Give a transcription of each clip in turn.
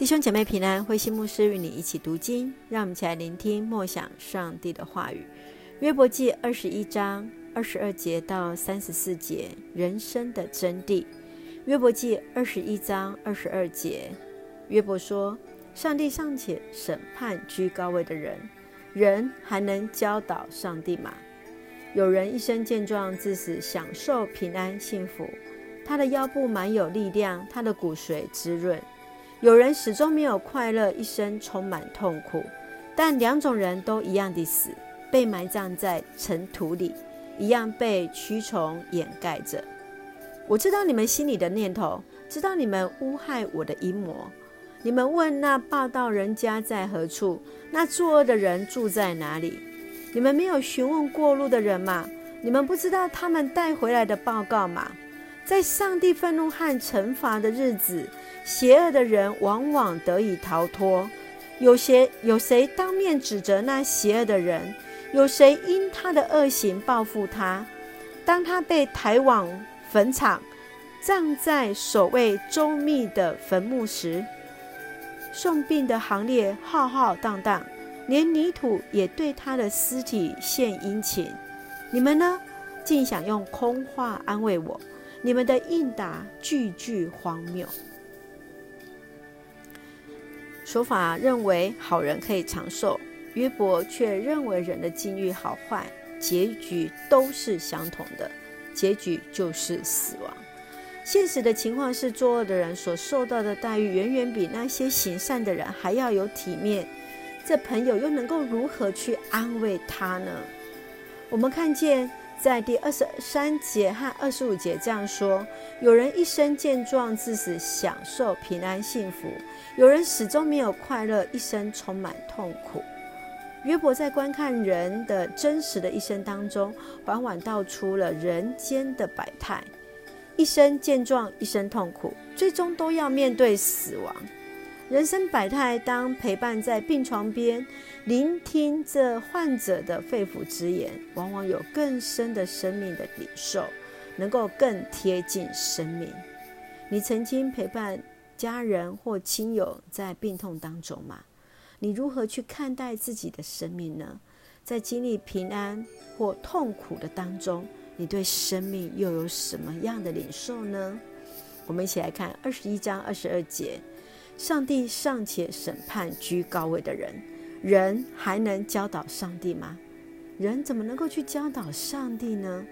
弟兄姐妹平安，慧心牧师与你一起读经，让我们一起来聆听默想上帝的话语。约伯记二十一章二十二节到三十四节，人生的真谛。约伯记二十一章二十二节，约伯说：“上帝尚且审判居高位的人，人还能教导上帝吗？有人一生健壮，至死享受平安幸福，他的腰部满有力量，他的骨髓滋润。”有人始终没有快乐，一生充满痛苦，但两种人都一样的死，被埋葬在尘土里，一样被蛆虫掩盖着。我知道你们心里的念头，知道你们诬害我的阴谋。你们问那报道人家在何处？那作恶的人住在哪里？你们没有询问过路的人吗？你们不知道他们带回来的报告吗？在上帝愤怒和惩罚的日子，邪恶的人往往得以逃脱。有谁有谁当面指责那邪恶的人？有谁因他的恶行报复他？当他被抬往坟场，葬在所谓周密的坟墓时，送殡的行列浩浩荡荡，连泥土也对他的尸体献殷勤。你们呢？竟想用空话安慰我。你们的应答句句荒谬，说法认为好人可以长寿，约伯却认为人的境遇好坏结局都是相同的，结局就是死亡。现实的情况是，作恶的人所受到的待遇远远比那些行善的人还要有体面。这朋友又能够如何去安慰他呢？我们看见。在第二十三节和二十五节这样说：有人一生健壮，至死享受平安幸福；有人始终没有快乐，一生充满痛苦。约伯在观看人的真实的一生当中，缓缓道出了人间的百态：一生健壮，一生痛苦，最终都要面对死亡。人生百态，当陪伴在病床边，聆听这患者的肺腑之言，往往有更深的生命的领受，能够更贴近生命。你曾经陪伴家人或亲友在病痛当中吗？你如何去看待自己的生命呢？在经历平安或痛苦的当中，你对生命又有什么样的领受呢？我们一起来看二十一章二十二节。上帝尚且审判居高位的人，人还能教导上帝吗？人怎么能够去教导上帝呢？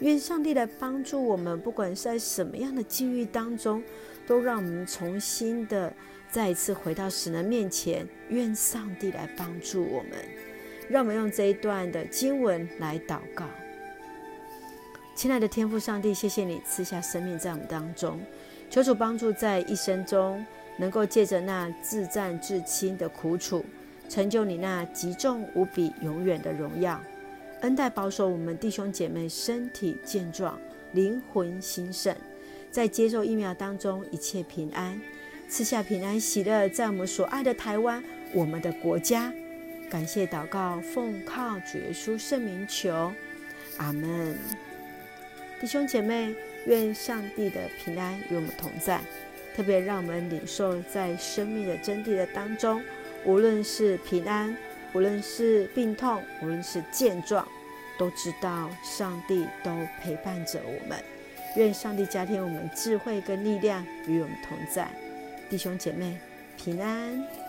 愿上帝来帮助我们，不管是在什么样的境遇当中，都让我们重新的再一次回到神的面前。愿上帝来帮助我们，让我们用这一段的经文来祷告。亲爱的天父上帝，谢谢你赐下生命在我们当中，求主帮助在一生中。能够借着那至暂至轻的苦楚，成就你那极重无比、永远的荣耀，恩待保守我们弟兄姐妹身体健壮、灵魂兴盛，在接受疫苗当中一切平安，赐下平安喜乐，在我们所爱的台湾，我们的国家。感谢祷告，奉靠主耶稣圣名求，阿门。弟兄姐妹，愿上帝的平安与我们同在。特别让我们领受在生命的真谛的当中，无论是平安，无论是病痛，无论是健壮，都知道上帝都陪伴着我们。愿上帝加添我们智慧跟力量，与我们同在。弟兄姐妹，平安。